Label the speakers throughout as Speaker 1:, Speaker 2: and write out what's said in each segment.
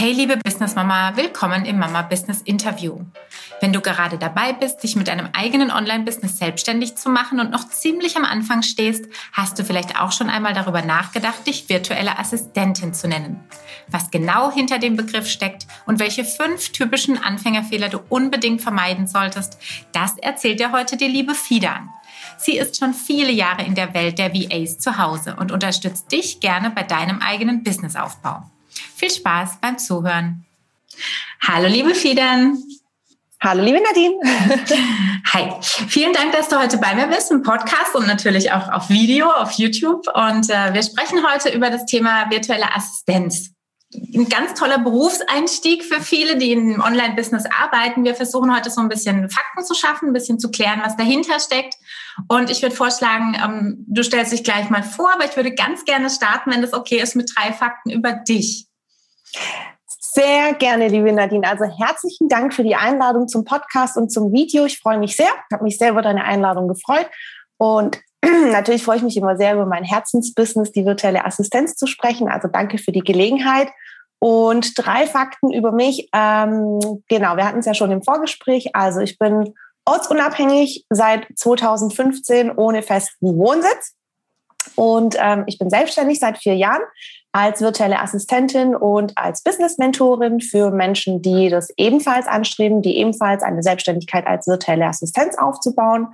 Speaker 1: Hey liebe Business Mama, willkommen im Mama Business Interview. Wenn du gerade dabei bist, dich mit deinem eigenen Online-Business selbstständig zu machen und noch ziemlich am Anfang stehst, hast du vielleicht auch schon einmal darüber nachgedacht, dich virtuelle Assistentin zu nennen. Was genau hinter dem Begriff steckt und welche fünf typischen Anfängerfehler du unbedingt vermeiden solltest, das erzählt dir heute die liebe Fidan. Sie ist schon viele Jahre in der Welt der VAs zu Hause und unterstützt dich gerne bei deinem eigenen Businessaufbau. Viel Spaß beim Zuhören. Hallo, liebe Fiedern.
Speaker 2: Hallo, liebe Nadine.
Speaker 1: Hi. Vielen Dank, dass du heute bei mir bist im Podcast und natürlich auch auf Video, auf YouTube. Und äh, wir sprechen heute über das Thema virtuelle Assistenz. Ein ganz toller Berufseinstieg für viele, die im Online-Business arbeiten. Wir versuchen heute so ein bisschen Fakten zu schaffen, ein bisschen zu klären, was dahinter steckt. Und ich würde vorschlagen, ähm, du stellst dich gleich mal vor, aber ich würde ganz gerne starten, wenn das okay ist, mit drei Fakten über dich.
Speaker 2: Sehr gerne, liebe Nadine. Also herzlichen Dank für die Einladung zum Podcast und zum Video. Ich freue mich sehr. Ich habe mich sehr über deine Einladung gefreut. Und natürlich freue ich mich immer sehr über mein Herzensbusiness, die virtuelle Assistenz zu sprechen. Also danke für die Gelegenheit. Und drei Fakten über mich. Ähm, genau, wir hatten es ja schon im Vorgespräch. Also ich bin ortsunabhängig seit 2015 ohne festen Wohnsitz. Und ähm, ich bin selbstständig seit vier Jahren als virtuelle Assistentin und als Business-Mentorin für Menschen, die das ebenfalls anstreben, die ebenfalls eine Selbstständigkeit als virtuelle Assistenz aufzubauen.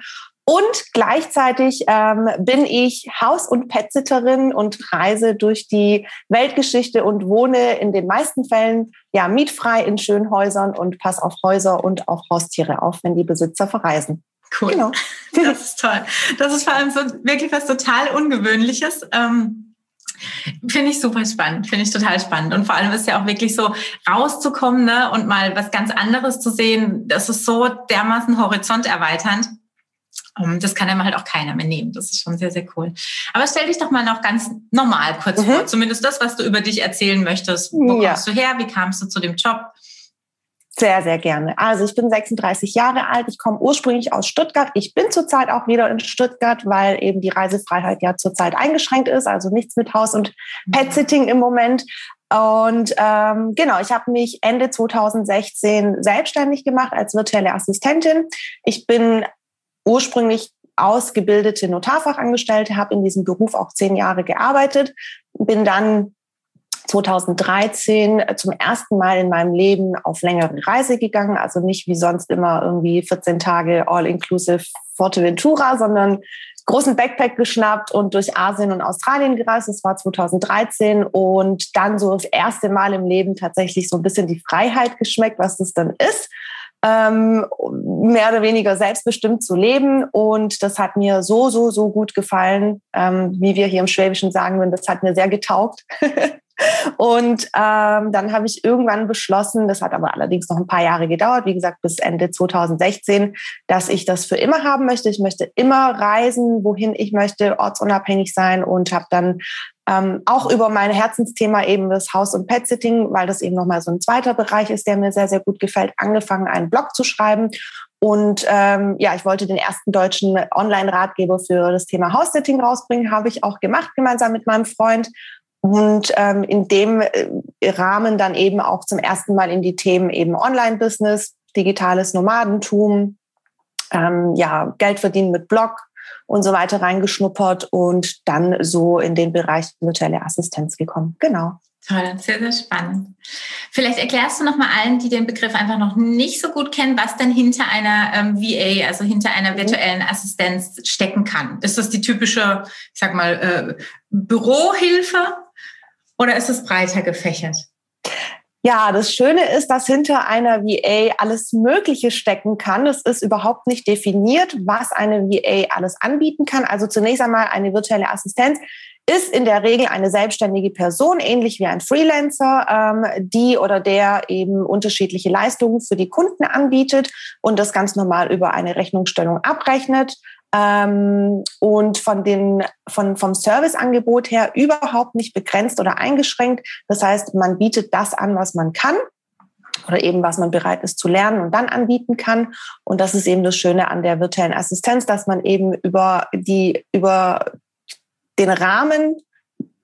Speaker 2: Und gleichzeitig ähm, bin ich Haus- und Petsitterin und reise durch die Weltgeschichte und wohne in den meisten Fällen ja mietfrei in schönen Häusern und passe auf Häuser und auf Haustiere auf, wenn die Besitzer verreisen.
Speaker 1: Cool. Genau. Das ist toll. Das ist vor allem so wirklich was total Ungewöhnliches. Ähm Finde ich super spannend, finde ich total spannend. Und vor allem ist ja auch wirklich so rauszukommen ne, und mal was ganz anderes zu sehen, das ist so dermaßen horizonterweiternd. Das kann einem halt auch keiner mehr nehmen. Das ist schon sehr, sehr cool. Aber stell dich doch mal noch ganz normal kurz mhm. vor. Zumindest das, was du über dich erzählen möchtest. Wo ja. kommst du her? Wie kamst du zu dem Job?
Speaker 2: Sehr, sehr gerne. Also ich bin 36 Jahre alt. Ich komme ursprünglich aus Stuttgart. Ich bin zurzeit auch wieder in Stuttgart, weil eben die Reisefreiheit ja zurzeit eingeschränkt ist. Also nichts mit Haus- und mhm. Pet-Sitting im Moment. Und ähm, genau, ich habe mich Ende 2016 selbstständig gemacht als virtuelle Assistentin. Ich bin ursprünglich ausgebildete Notarfachangestellte, habe in diesem Beruf auch zehn Jahre gearbeitet, bin dann 2013 zum ersten Mal in meinem Leben auf längere Reise gegangen, also nicht wie sonst immer irgendwie 14 Tage all-inclusive Forteventura, sondern großen Backpack geschnappt und durch Asien und Australien gereist. Das war 2013 und dann so das erste Mal im Leben tatsächlich so ein bisschen die Freiheit geschmeckt, was das dann ist. Ähm, mehr oder weniger selbstbestimmt zu leben. Und das hat mir so, so, so gut gefallen, ähm, wie wir hier im Schwäbischen sagen würden, das hat mir sehr getaugt. Und ähm, dann habe ich irgendwann beschlossen, das hat aber allerdings noch ein paar Jahre gedauert, wie gesagt bis Ende 2016, dass ich das für immer haben möchte. Ich möchte immer reisen, wohin ich möchte, ortsunabhängig sein und habe dann ähm, auch über mein Herzensthema eben das Haus- und Pet-Sitting, weil das eben nochmal so ein zweiter Bereich ist, der mir sehr, sehr gut gefällt, angefangen, einen Blog zu schreiben. Und ähm, ja, ich wollte den ersten deutschen Online-Ratgeber für das Thema House-Sitting rausbringen, habe ich auch gemacht, gemeinsam mit meinem Freund und ähm, in dem äh, Rahmen dann eben auch zum ersten Mal in die Themen eben Online-Business, digitales Nomadentum, ähm, ja, Geld verdienen mit Blog und so weiter reingeschnuppert und dann so in den Bereich virtuelle Assistenz gekommen. Genau.
Speaker 1: Toll, sehr, sehr spannend. Vielleicht erklärst du noch mal allen, die den Begriff einfach noch nicht so gut kennen, was denn hinter einer ähm, VA, also hinter einer mhm. virtuellen Assistenz stecken kann. Ist das die typische, ich sag mal, äh, Bürohilfe oder ist es breiter gefächert?
Speaker 2: Ja, das Schöne ist, dass hinter einer VA alles Mögliche stecken kann. Es ist überhaupt nicht definiert, was eine VA alles anbieten kann. Also zunächst einmal eine virtuelle Assistenz ist in der Regel eine selbstständige Person, ähnlich wie ein Freelancer, ähm, die oder der eben unterschiedliche Leistungen für die Kunden anbietet und das ganz normal über eine Rechnungsstellung abrechnet ähm, und von den, von, vom Serviceangebot her überhaupt nicht begrenzt oder eingeschränkt. Das heißt, man bietet das an, was man kann oder eben was man bereit ist zu lernen und dann anbieten kann. Und das ist eben das Schöne an der virtuellen Assistenz, dass man eben über die, über den Rahmen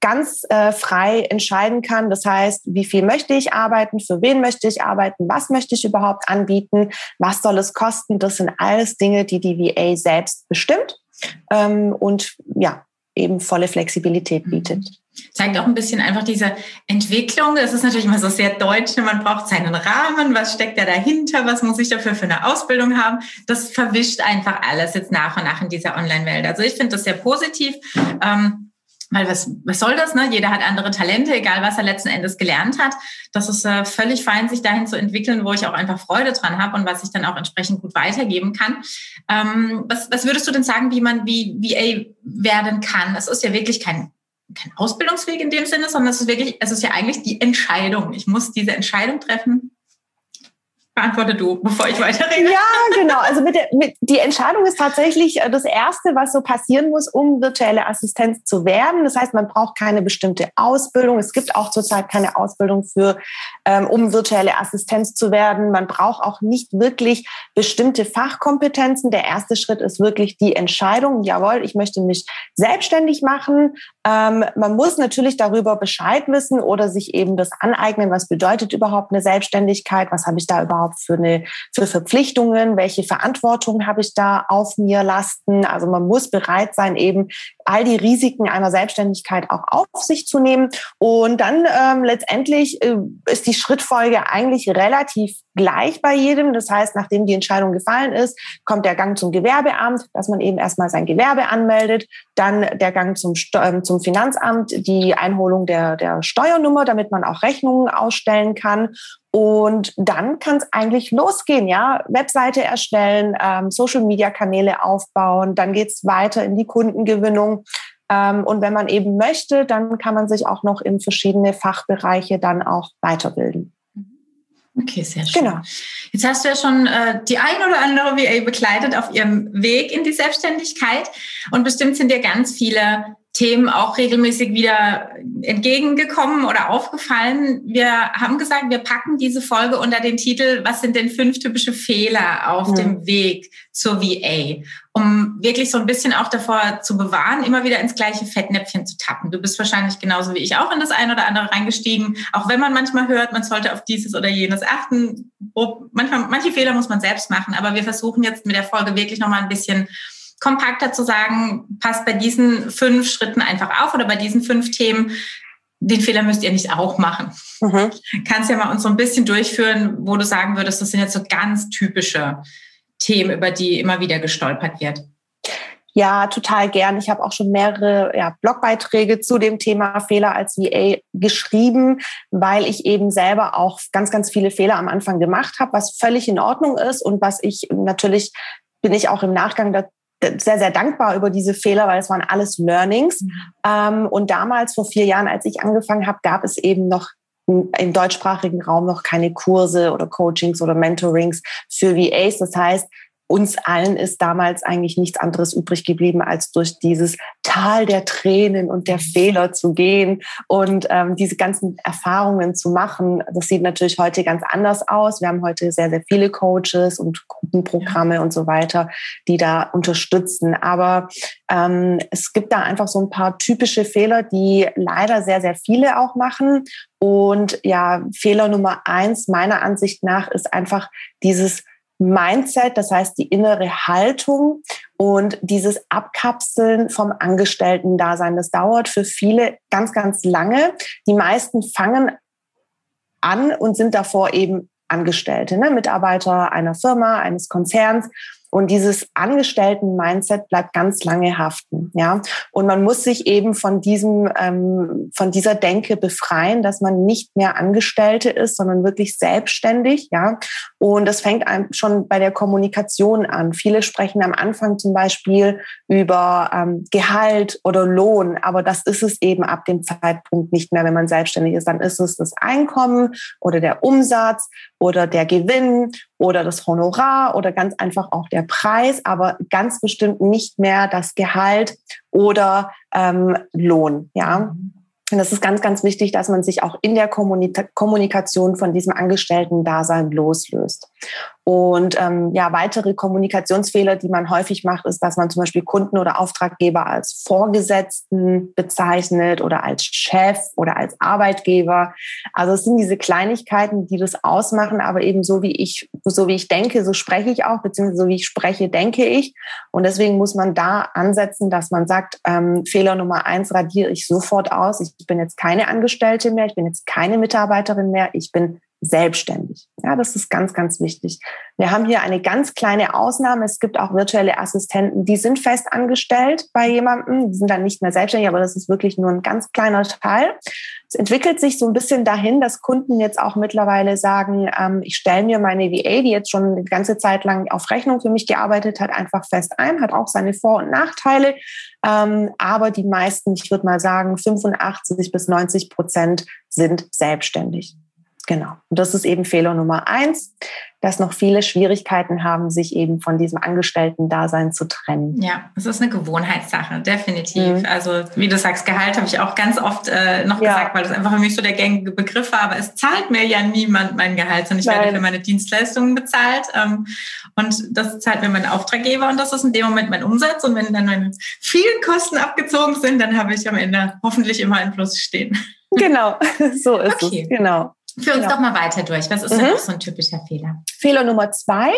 Speaker 2: ganz äh, frei entscheiden kann. Das heißt, wie viel möchte ich arbeiten, für wen möchte ich arbeiten, was möchte ich überhaupt anbieten, was soll es kosten. Das sind alles Dinge, die die VA selbst bestimmt ähm, und ja, eben volle Flexibilität bietet. Mhm.
Speaker 1: Zeigt auch ein bisschen einfach diese Entwicklung. Das ist natürlich immer so sehr deutsch. Man braucht seinen Rahmen. Was steckt da dahinter? Was muss ich dafür für eine Ausbildung haben? Das verwischt einfach alles jetzt nach und nach in dieser Online-Welt. Also ich finde das sehr positiv. Ähm, weil was, was soll das? Ne? Jeder hat andere Talente, egal was er letzten Endes gelernt hat. Das ist äh, völlig fein, sich dahin zu entwickeln, wo ich auch einfach Freude dran habe und was ich dann auch entsprechend gut weitergeben kann. Ähm, was, was würdest du denn sagen, wie man wie VA werden kann? Es ist ja wirklich kein kein Ausbildungsweg in dem Sinne, sondern es ist wirklich, es ist ja eigentlich die Entscheidung. Ich muss diese Entscheidung treffen, Beantworte du, bevor ich weiterrede.
Speaker 2: Ja, genau. Also mit der, mit, die Entscheidung ist tatsächlich äh, das Erste, was so passieren muss, um virtuelle Assistenz zu werden. Das heißt, man braucht keine bestimmte Ausbildung. Es gibt auch zurzeit keine Ausbildung für, ähm, um virtuelle Assistenz zu werden. Man braucht auch nicht wirklich bestimmte Fachkompetenzen. Der erste Schritt ist wirklich die Entscheidung. Jawohl, ich möchte mich selbstständig machen. Ähm, man muss natürlich darüber Bescheid wissen oder sich eben das aneignen. Was bedeutet überhaupt eine Selbstständigkeit? Was habe ich da überhaupt für eine für Verpflichtungen, welche Verantwortung habe ich da auf mir lasten. Also man muss bereit sein, eben all die Risiken einer Selbstständigkeit auch auf sich zu nehmen. Und dann ähm, letztendlich äh, ist die Schrittfolge eigentlich relativ gleich bei jedem. Das heißt, nachdem die Entscheidung gefallen ist, kommt der Gang zum Gewerbeamt, dass man eben erstmal sein Gewerbe anmeldet, dann der Gang zum, äh, zum Finanzamt, die Einholung der, der Steuernummer, damit man auch Rechnungen ausstellen kann. Und dann kann es eigentlich losgehen, ja. Webseite erstellen, ähm, Social-Media-Kanäle aufbauen, dann geht's weiter in die Kundengewinnung. Ähm, und wenn man eben möchte, dann kann man sich auch noch in verschiedene Fachbereiche dann auch weiterbilden.
Speaker 1: Okay, sehr schön. Genau. Jetzt hast du ja schon äh, die ein oder andere VA begleitet auf ihrem Weg in die Selbstständigkeit und bestimmt sind dir ganz viele Themen auch regelmäßig wieder entgegengekommen oder aufgefallen. Wir haben gesagt, wir packen diese Folge unter den Titel, was sind denn fünf typische Fehler auf ja. dem Weg zur VA, um wirklich so ein bisschen auch davor zu bewahren, immer wieder ins gleiche Fettnäpfchen zu tappen. Du bist wahrscheinlich genauso wie ich auch in das eine oder andere reingestiegen, auch wenn man manchmal hört, man sollte auf dieses oder jenes achten. Manchmal, manche Fehler muss man selbst machen, aber wir versuchen jetzt mit der Folge wirklich nochmal ein bisschen kompakter zu sagen, passt bei diesen fünf Schritten einfach auf oder bei diesen fünf Themen, den Fehler müsst ihr nicht auch machen. Mhm. Kannst ja mal uns so ein bisschen durchführen, wo du sagen würdest, das sind jetzt so ganz typische Themen, über die immer wieder gestolpert wird.
Speaker 2: Ja, total gern. Ich habe auch schon mehrere ja, Blogbeiträge zu dem Thema Fehler als VA geschrieben, weil ich eben selber auch ganz, ganz viele Fehler am Anfang gemacht habe, was völlig in Ordnung ist und was ich natürlich bin ich auch im Nachgang sehr, sehr dankbar über diese Fehler, weil es waren alles Learnings. Mhm. Ähm, und damals, vor vier Jahren, als ich angefangen habe, gab es eben noch im deutschsprachigen Raum noch keine Kurse oder Coachings oder Mentorings für VAs. Das heißt, uns allen ist damals eigentlich nichts anderes übrig geblieben, als durch dieses Tal der Tränen und der Fehler zu gehen und ähm, diese ganzen Erfahrungen zu machen. Das sieht natürlich heute ganz anders aus. Wir haben heute sehr, sehr viele Coaches und Gruppenprogramme und so weiter, die da unterstützen. Aber ähm, es gibt da einfach so ein paar typische Fehler, die leider sehr, sehr viele auch machen. Und ja, Fehler Nummer eins meiner Ansicht nach ist einfach dieses Mindset, das heißt die innere Haltung und dieses Abkapseln vom Angestellten-Dasein. Das dauert für viele ganz, ganz lange. Die meisten fangen an und sind davor eben Angestellte, ne? Mitarbeiter einer Firma, eines Konzerns und dieses Angestellten-Mindset bleibt ganz lange haften, ja. Und man muss sich eben von diesem, ähm, von dieser Denke befreien, dass man nicht mehr Angestellte ist, sondern wirklich selbstständig, ja. Und das fängt schon bei der Kommunikation an. Viele sprechen am Anfang zum Beispiel über ähm, Gehalt oder Lohn, aber das ist es eben ab dem Zeitpunkt nicht mehr, wenn man selbstständig ist. Dann ist es das Einkommen oder der Umsatz oder der Gewinn oder das Honorar oder ganz einfach auch der Preis, aber ganz bestimmt nicht mehr das Gehalt oder ähm, Lohn. Ja. Und das ist ganz, ganz wichtig, dass man sich auch in der Kommunikation von diesem Angestellten-Dasein loslöst. Und ähm, ja, weitere Kommunikationsfehler, die man häufig macht, ist, dass man zum Beispiel Kunden oder Auftraggeber als Vorgesetzten bezeichnet oder als Chef oder als Arbeitgeber. Also es sind diese Kleinigkeiten, die das ausmachen, aber eben so wie ich, so wie ich denke, so spreche ich auch, beziehungsweise so wie ich spreche, denke ich. Und deswegen muss man da ansetzen, dass man sagt, ähm, Fehler Nummer eins radiere ich sofort aus. Ich bin jetzt keine Angestellte mehr, ich bin jetzt keine Mitarbeiterin mehr, ich bin selbstständig. Ja, das ist ganz, ganz wichtig. Wir haben hier eine ganz kleine Ausnahme. Es gibt auch virtuelle Assistenten, die sind fest angestellt bei jemandem, die sind dann nicht mehr selbstständig, aber das ist wirklich nur ein ganz kleiner Teil. Es entwickelt sich so ein bisschen dahin, dass Kunden jetzt auch mittlerweile sagen, ähm, ich stelle mir meine VA, die jetzt schon eine ganze Zeit lang auf Rechnung für mich gearbeitet hat, einfach fest ein, hat auch seine Vor- und Nachteile. Ähm, aber die meisten, ich würde mal sagen, 85 bis 90 Prozent sind selbstständig. Genau. Und das ist eben Fehler Nummer eins, dass noch viele Schwierigkeiten haben, sich eben von diesem Angestellten-Dasein zu trennen.
Speaker 1: Ja, es ist eine Gewohnheitssache, definitiv. Mhm. Also wie du sagst, Gehalt habe ich auch ganz oft äh, noch ja. gesagt, weil das einfach für mich so der gängige Begriff war. Aber es zahlt mir ja niemand mein Gehalt, sondern ich Nein. werde für meine Dienstleistungen bezahlt. Ähm, und das zahlt mir mein Auftraggeber und das ist in dem Moment mein Umsatz. Und wenn dann meine vielen Kosten abgezogen sind, dann habe ich am Ende hoffentlich immer ein Plus stehen.
Speaker 2: Genau, so ist okay. es. Genau.
Speaker 1: Führ uns genau. doch mal weiter durch. Was ist mhm. denn noch so ein typischer Fehler?
Speaker 2: Fehler Nummer zwei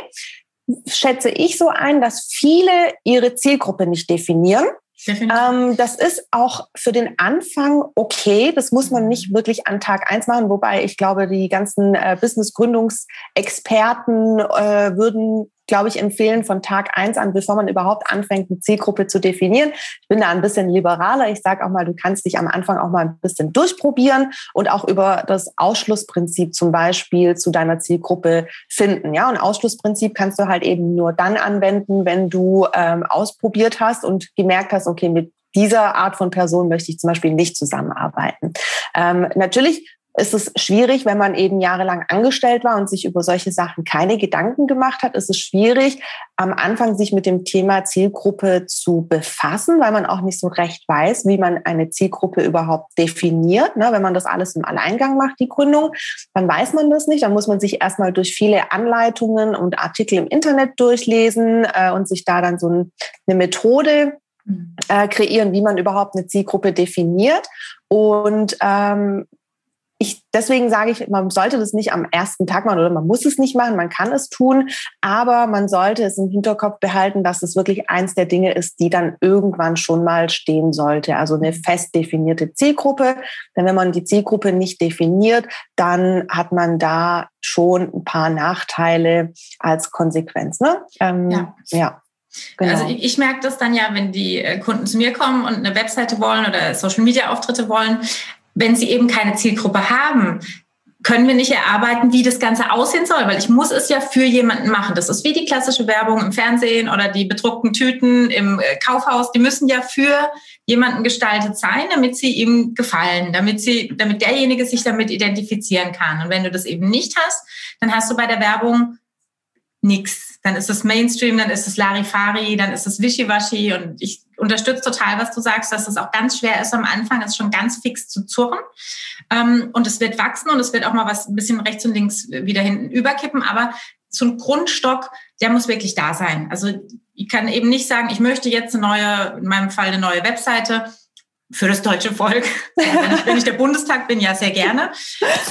Speaker 2: schätze ich so ein, dass viele ihre Zielgruppe nicht definieren. Ähm, das ist auch für den Anfang okay. Das muss man nicht wirklich an Tag eins machen, wobei ich glaube, die ganzen äh, Business-Gründungsexperten äh, würden glaube ich, empfehlen von Tag eins an, bevor man überhaupt anfängt, eine Zielgruppe zu definieren. Ich bin da ein bisschen liberaler. Ich sage auch mal, du kannst dich am Anfang auch mal ein bisschen durchprobieren und auch über das Ausschlussprinzip zum Beispiel zu deiner Zielgruppe finden. Ja, und Ausschlussprinzip kannst du halt eben nur dann anwenden, wenn du ähm, ausprobiert hast und gemerkt hast, okay, mit dieser Art von Person möchte ich zum Beispiel nicht zusammenarbeiten. Ähm, natürlich ist es schwierig, wenn man eben jahrelang angestellt war und sich über solche Sachen keine Gedanken gemacht hat. Ist es schwierig, am Anfang sich mit dem Thema Zielgruppe zu befassen, weil man auch nicht so recht weiß, wie man eine Zielgruppe überhaupt definiert. Ne, wenn man das alles im Alleingang macht, die Gründung, dann weiß man das nicht. Dann muss man sich erstmal durch viele Anleitungen und Artikel im Internet durchlesen äh, und sich da dann so ein, eine Methode mhm. äh, kreieren, wie man überhaupt eine Zielgruppe definiert. Und ähm, ich, deswegen sage ich, man sollte das nicht am ersten Tag machen oder man muss es nicht machen, man kann es tun, aber man sollte es im Hinterkopf behalten, dass es wirklich eins der Dinge ist, die dann irgendwann schon mal stehen sollte. Also eine fest definierte Zielgruppe. Denn wenn man die Zielgruppe nicht definiert, dann hat man da schon ein paar Nachteile als Konsequenz. Ne?
Speaker 1: Ähm, ja. ja. Genau. Also ich, ich, merke das dann ja, wenn die äh, Kunden zu mir kommen und eine Webseite wollen oder Social-Media-Auftritte wollen, wenn sie eben keine Zielgruppe haben, können wir nicht erarbeiten, wie das Ganze aussehen soll, weil ich muss es ja für jemanden machen. Das ist wie die klassische Werbung im Fernsehen oder die bedruckten Tüten im äh, Kaufhaus. Die müssen ja für jemanden gestaltet sein, damit sie ihm gefallen, damit sie, damit derjenige sich damit identifizieren kann. Und wenn du das eben nicht hast, dann hast du bei der Werbung nichts. Dann ist es Mainstream, dann ist es Larifari, dann ist es Wischiwaschi und ich unterstütze total, was du sagst, dass es auch ganz schwer ist am Anfang, es schon ganz fix zu zurren. Ähm, und es wird wachsen und es wird auch mal was ein bisschen rechts und links wieder hinten überkippen, aber so ein Grundstock, der muss wirklich da sein. Also ich kann eben nicht sagen, ich möchte jetzt eine neue, in meinem Fall eine neue Webseite für das deutsche Volk. wenn, ich, der Bundestag bin, ja sehr gerne.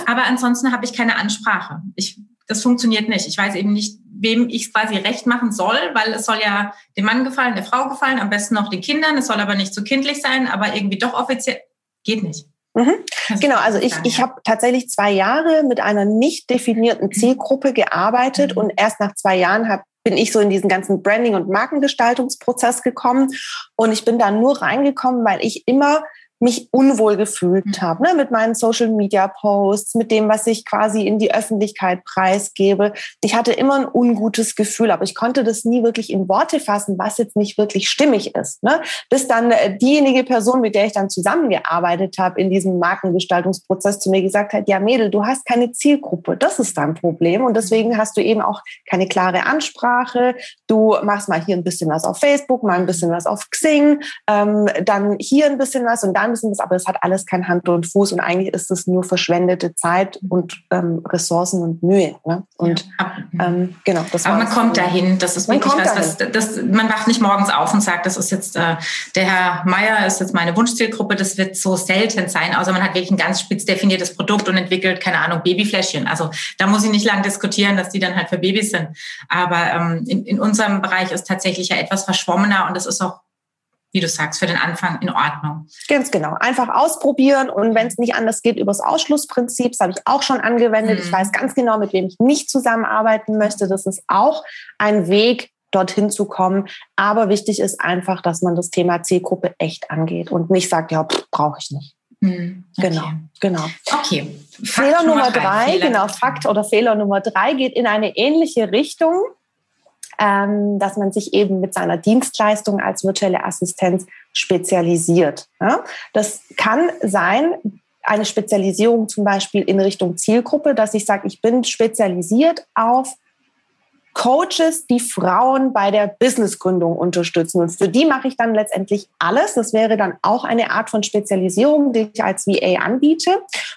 Speaker 1: Aber ansonsten habe ich keine Ansprache. Ich, das funktioniert nicht. Ich weiß eben nicht, wem ich es quasi recht machen soll, weil es soll ja dem Mann gefallen, der Frau gefallen, am besten noch den Kindern. Es soll aber nicht zu so kindlich sein, aber irgendwie doch offiziell geht nicht.
Speaker 2: Mhm. Genau, also ich, ich habe tatsächlich zwei Jahre mit einer nicht definierten mhm. Zielgruppe gearbeitet mhm. und erst nach zwei Jahren hab, bin ich so in diesen ganzen Branding- und Markengestaltungsprozess gekommen und ich bin da nur reingekommen, weil ich immer mich unwohl gefühlt mhm. habe, ne, mit meinen Social Media Posts, mit dem, was ich quasi in die Öffentlichkeit preisgebe. Ich hatte immer ein ungutes Gefühl, aber ich konnte das nie wirklich in Worte fassen, was jetzt nicht wirklich stimmig ist. Ne? Bis dann äh, diejenige Person, mit der ich dann zusammengearbeitet habe in diesem Markengestaltungsprozess, zu mir gesagt hat, ja Mädel, du hast keine Zielgruppe, das ist dein Problem und deswegen hast du eben auch keine klare Ansprache. Du machst mal hier ein bisschen was auf Facebook, mal ein bisschen was auf Xing, ähm, dann hier ein bisschen was und dann müssen das, aber es hat alles kein Hand und Fuß und eigentlich ist es nur verschwendete Zeit und ähm, Ressourcen und Mühe. Ne? Und ja. ähm, genau,
Speaker 1: das Aber man kommt dahin. Das ist wirklich was, das, das, man wacht nicht morgens auf und sagt, das ist jetzt äh, der Herr Meier ist jetzt meine Wunschzielgruppe. Das wird so selten sein, außer man hat wirklich ein ganz spitz definiertes Produkt und entwickelt, keine Ahnung, Babyfläschchen. Also da muss ich nicht lang diskutieren, dass die dann halt für Babys sind. Aber ähm, in, in unserem Bereich ist tatsächlich ja etwas verschwommener und das ist auch wie du sagst, für den Anfang in Ordnung.
Speaker 2: Ganz genau. Einfach ausprobieren und wenn es nicht anders geht, übers Ausschlussprinzip, das habe ich auch schon angewendet. Mhm. Ich weiß ganz genau, mit wem ich nicht zusammenarbeiten möchte. Das ist auch ein Weg, dorthin zu kommen. Aber wichtig ist einfach, dass man das Thema Zielgruppe echt angeht und nicht sagt, ja, brauche ich nicht. Mhm. Okay. Genau, genau.
Speaker 1: Okay.
Speaker 2: Fakt Fehler Nummer drei, Fehler. genau, Fakt oder Fehler Nummer drei geht in eine ähnliche Richtung ähm, dass man sich eben mit seiner Dienstleistung als virtuelle Assistenz spezialisiert. Ja? Das kann sein, eine Spezialisierung zum Beispiel in Richtung Zielgruppe, dass ich sage, ich bin spezialisiert auf Coaches, die Frauen bei der Businessgründung unterstützen. Und für die mache ich dann letztendlich alles. Das wäre dann auch eine Art von Spezialisierung, die ich als VA anbiete.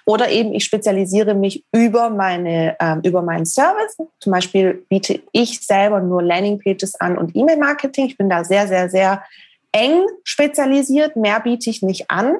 Speaker 2: Oder eben ich spezialisiere mich über meine, äh, über meinen Service. Zum Beispiel biete ich selber nur Landingpages an und E-Mail-Marketing. Ich bin da sehr, sehr, sehr eng spezialisiert. Mehr biete ich nicht an.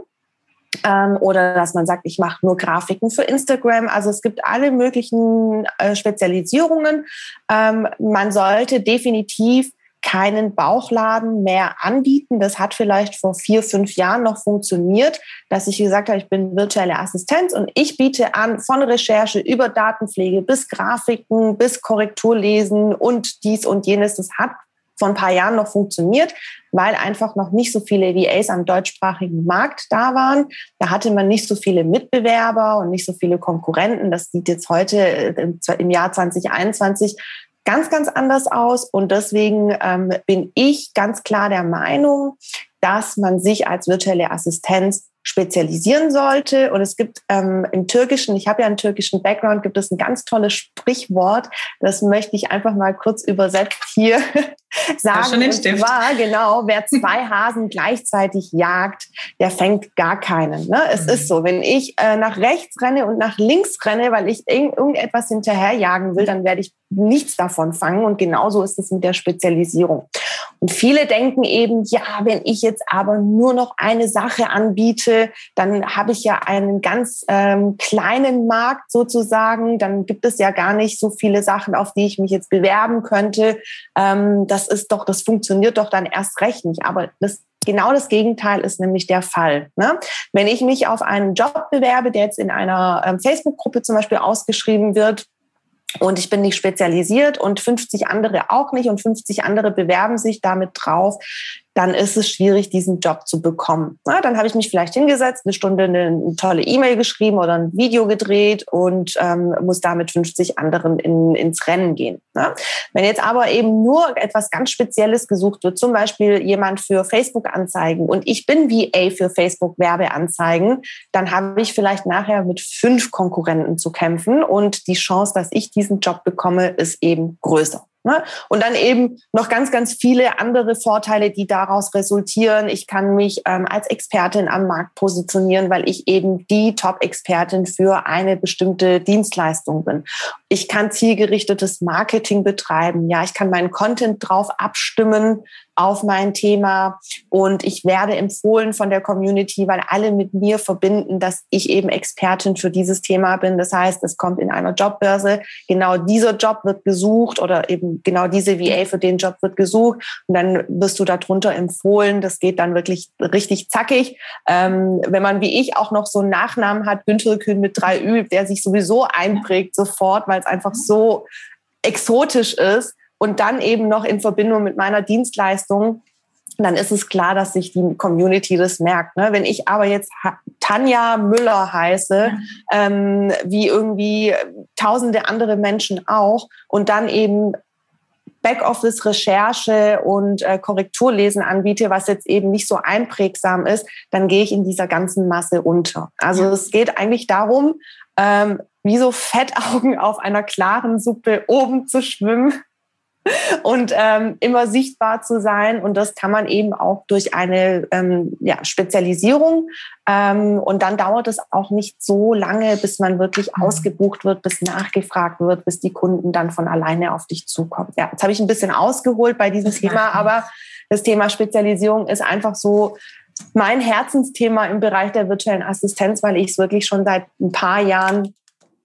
Speaker 2: Ähm, oder dass man sagt, ich mache nur Grafiken für Instagram. Also es gibt alle möglichen äh, Spezialisierungen. Ähm, man sollte definitiv keinen Bauchladen mehr anbieten. Das hat vielleicht vor vier, fünf Jahren noch funktioniert, dass ich gesagt habe, ich bin virtuelle Assistenz und ich biete an von Recherche über Datenpflege bis Grafiken, bis Korrekturlesen und dies und jenes. Das hat vor ein paar Jahren noch funktioniert, weil einfach noch nicht so viele VAs am deutschsprachigen Markt da waren. Da hatte man nicht so viele Mitbewerber und nicht so viele Konkurrenten. Das sieht jetzt heute äh, im Jahr 2021 ganz, ganz anders aus. Und deswegen ähm, bin ich ganz klar der Meinung, dass man sich als virtuelle Assistenz spezialisieren sollte. Und es gibt ähm, im Türkischen, ich habe ja einen türkischen Background, gibt es ein ganz tolles Sprichwort. Das möchte ich einfach mal kurz übersetzt hier sagen.
Speaker 1: und
Speaker 2: zwar, genau, wer zwei Hasen gleichzeitig jagt, der fängt gar keinen. Ne? Es mhm. ist so, wenn ich äh, nach rechts renne und nach links renne, weil ich irgendetwas hinterherjagen will, dann werde ich nichts davon fangen. Und genauso ist es mit der Spezialisierung. Und viele denken eben, ja, wenn ich jetzt aber nur noch eine Sache anbiete, dann habe ich ja einen ganz ähm, kleinen Markt sozusagen. Dann gibt es ja gar nicht so viele Sachen, auf die ich mich jetzt bewerben könnte. Ähm, das ist doch, das funktioniert doch dann erst recht nicht. Aber das Genau das Gegenteil ist nämlich der Fall. Ne? Wenn ich mich auf einen Job bewerbe, der jetzt in einer ähm, Facebook-Gruppe zum Beispiel ausgeschrieben wird, und ich bin nicht spezialisiert und 50 andere auch nicht und 50 andere bewerben sich damit drauf, dann ist es schwierig, diesen Job zu bekommen. Na, dann habe ich mich vielleicht hingesetzt, eine Stunde eine, eine tolle E-Mail geschrieben oder ein Video gedreht und ähm, muss da mit 50 anderen in, ins Rennen gehen. Na? Wenn jetzt aber eben nur etwas ganz Spezielles gesucht wird, zum Beispiel jemand für Facebook-Anzeigen und ich bin VA für Facebook-Werbeanzeigen, dann habe ich vielleicht nachher mit fünf Konkurrenten zu kämpfen und die Chance, dass ich diesen Job bekomme, ist eben größer. Ne? Und dann eben noch ganz, ganz viele andere Vorteile, die daraus resultieren. Ich kann mich ähm, als Expertin am Markt positionieren, weil ich eben die Top-Expertin für eine bestimmte Dienstleistung bin. Ich kann zielgerichtetes Marketing betreiben. Ja, ich kann meinen Content drauf abstimmen, auf mein Thema und ich werde empfohlen von der Community, weil alle mit mir verbinden, dass ich eben Expertin für dieses Thema bin. Das heißt, es kommt in einer Jobbörse, genau dieser Job wird gesucht oder eben genau diese VA für den Job wird gesucht und dann wirst du darunter empfohlen. Das geht dann wirklich richtig zackig. Ähm, wenn man wie ich auch noch so einen Nachnamen hat, Günther Kühn mit drei Ü, der sich sowieso einprägt sofort, weil es einfach so exotisch ist, und dann eben noch in Verbindung mit meiner Dienstleistung, dann ist es klar, dass sich die Community das merkt. Ne? Wenn ich aber jetzt Tanja Müller heiße, ähm, wie irgendwie tausende andere Menschen auch, und dann eben Backoffice-Recherche und äh, Korrekturlesen anbiete, was jetzt eben nicht so einprägsam ist, dann gehe ich in dieser ganzen Masse unter. Also es geht eigentlich darum, ähm, wie so Fettaugen auf einer klaren Suppe oben zu schwimmen und ähm, immer sichtbar zu sein. Und das kann man eben auch durch eine ähm, ja, Spezialisierung. Ähm, und dann dauert es auch nicht so lange, bis man wirklich mhm. ausgebucht wird, bis nachgefragt wird, bis die Kunden dann von alleine auf dich zukommen. Ja, jetzt habe ich ein bisschen ausgeholt bei diesem Thema, aber das Thema Spezialisierung ist einfach so mein Herzensthema im Bereich der virtuellen Assistenz, weil ich es wirklich schon seit ein paar Jahren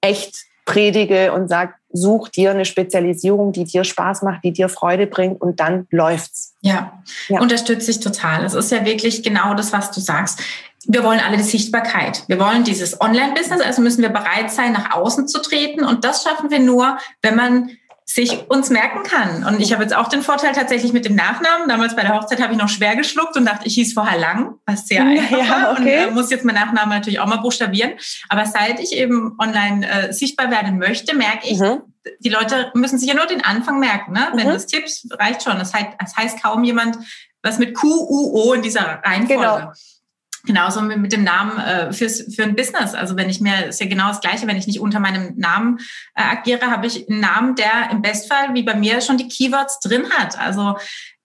Speaker 2: echt predige und sage, such dir eine Spezialisierung, die dir Spaß macht, die dir Freude bringt und dann läuft's.
Speaker 1: Ja, ja. unterstütze ich total. Es ist ja wirklich genau das, was du sagst. Wir wollen alle die Sichtbarkeit. Wir wollen dieses Online-Business, also müssen wir bereit sein, nach außen zu treten. Und das schaffen wir nur, wenn man sich uns merken kann. Und ich habe jetzt auch den Vorteil tatsächlich mit dem Nachnamen. Damals bei der Hochzeit habe ich noch schwer geschluckt und dachte, ich hieß vorher lang, was sehr einfach ja, war. Okay. Und äh, muss jetzt meinen Nachnamen natürlich auch mal buchstabieren. Aber seit ich eben online äh, sichtbar werden möchte, merke ich, mhm. die Leute müssen sich ja nur den Anfang merken. Ne? Wenn mhm. du es tippst, reicht schon. Das heißt, das heißt kaum jemand was mit Q, U, O in dieser Reihenfolge. Genau. Genauso mit dem Namen äh, fürs, für ein Business. Also wenn ich mir, ist ja genau das Gleiche, wenn ich nicht unter meinem Namen äh, agiere, habe ich einen Namen, der im Bestfall, wie bei mir, schon die Keywords drin hat. Also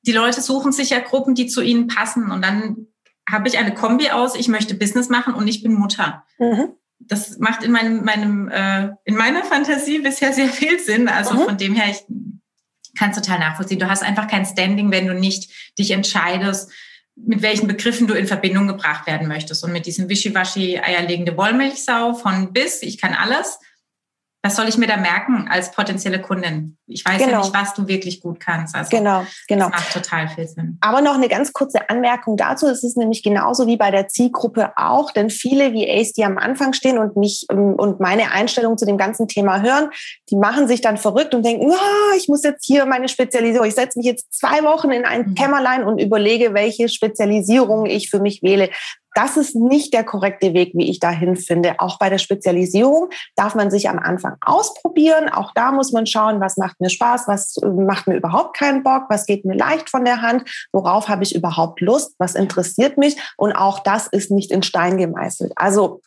Speaker 1: die Leute suchen sich ja Gruppen, die zu ihnen passen. Und dann habe ich eine Kombi aus, ich möchte Business machen und ich bin Mutter. Mhm. Das macht in meinem, meinem äh, in meiner Fantasie bisher sehr viel Sinn. Also mhm. von dem her, ich kann es total nachvollziehen. Du hast einfach kein Standing, wenn du nicht dich entscheidest, mit welchen Begriffen du in Verbindung gebracht werden möchtest. Und mit diesem Wischiwaschi eierlegende Wollmilchsau von bis, ich kann alles, was soll ich mir da merken als potenzielle Kundin? Ich weiß genau. ja nicht, was du wirklich gut kannst.
Speaker 2: Also genau, genau.
Speaker 1: Das macht total viel Sinn.
Speaker 2: Aber noch eine ganz kurze Anmerkung dazu. Es ist nämlich genauso wie bei der Zielgruppe auch, denn viele VAs, die am Anfang stehen und mich ähm, und meine Einstellung zu dem ganzen Thema hören, die machen sich dann verrückt und denken, oh, ich muss jetzt hier meine Spezialisierung, ich setze mich jetzt zwei Wochen in ein mhm. Kämmerlein und überlege, welche Spezialisierung ich für mich wähle. Das ist nicht der korrekte Weg, wie ich dahin finde. Auch bei der Spezialisierung darf man sich am Anfang ausprobieren. Auch da muss man schauen, was macht mir Spaß, was äh, macht mir überhaupt keinen Bock, was geht mir leicht von der Hand, worauf habe ich überhaupt Lust, was interessiert mich. Und auch das ist nicht in Stein gemeißelt. Also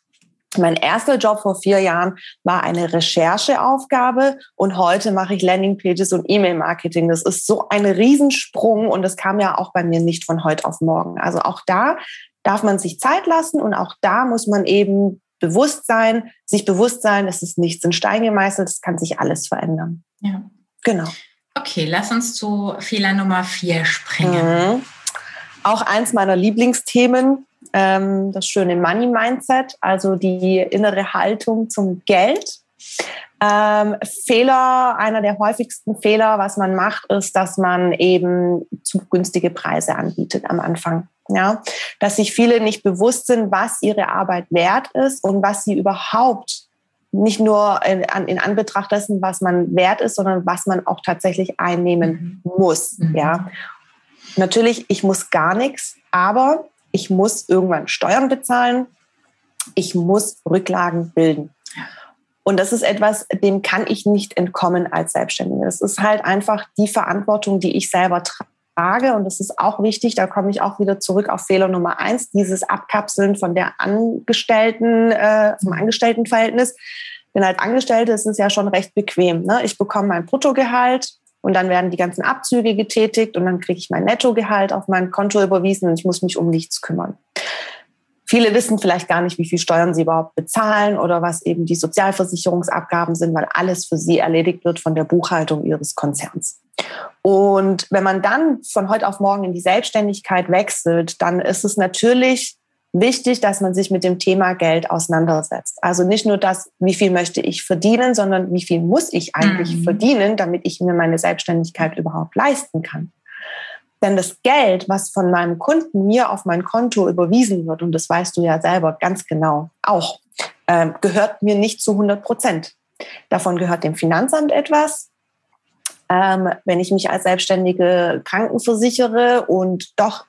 Speaker 2: mein erster Job vor vier Jahren war eine Rechercheaufgabe und heute mache ich Landingpages und E-Mail-Marketing. Das ist so ein Riesensprung und das kam ja auch bei mir nicht von heute auf morgen. Also auch da darf man sich Zeit lassen und auch da muss man eben bewusst sein, sich bewusst sein, es ist nichts in Stein gemeißelt, es kann sich alles verändern.
Speaker 1: Ja. Genau. Okay, lass uns zu Fehler Nummer vier springen. Mhm.
Speaker 2: Auch eins meiner Lieblingsthemen, ähm, das schöne Money Mindset, also die innere Haltung zum Geld. Ähm, Fehler, einer der häufigsten Fehler, was man macht, ist, dass man eben zu günstige Preise anbietet am Anfang. Ja, dass sich viele nicht bewusst sind, was ihre Arbeit wert ist und was sie überhaupt nicht nur in, in Anbetracht dessen, was man wert ist, sondern was man auch tatsächlich einnehmen mhm. muss. Mhm. Ja, natürlich, ich muss gar nichts, aber ich muss irgendwann Steuern bezahlen. Ich muss Rücklagen bilden. Und das ist etwas, dem kann ich nicht entkommen als Selbstständige. Das ist halt einfach die Verantwortung, die ich selber trage. Und das ist auch wichtig, da komme ich auch wieder zurück auf Fehler Nummer eins, dieses Abkapseln von der Angestellten, äh, vom Angestelltenverhältnis. Denn als Angestellte ist es ja schon recht bequem. Ne? Ich bekomme mein Bruttogehalt und dann werden die ganzen Abzüge getätigt und dann kriege ich mein Nettogehalt auf mein Konto überwiesen und ich muss mich um nichts kümmern. Viele wissen vielleicht gar nicht, wie viel Steuern sie überhaupt bezahlen oder was eben die Sozialversicherungsabgaben sind, weil alles für sie erledigt wird von der Buchhaltung ihres Konzerns. Und wenn man dann von heute auf morgen in die Selbstständigkeit wechselt, dann ist es natürlich wichtig, dass man sich mit dem Thema Geld auseinandersetzt. Also nicht nur das, wie viel möchte ich verdienen, sondern wie viel muss ich eigentlich mhm. verdienen, damit ich mir meine Selbstständigkeit überhaupt leisten kann. Denn das Geld, was von meinem Kunden mir auf mein Konto überwiesen wird, und das weißt du ja selber ganz genau auch, äh, gehört mir nicht zu 100 Prozent. Davon gehört dem Finanzamt etwas. Ähm, wenn ich mich als Selbstständige krankenversichere und doch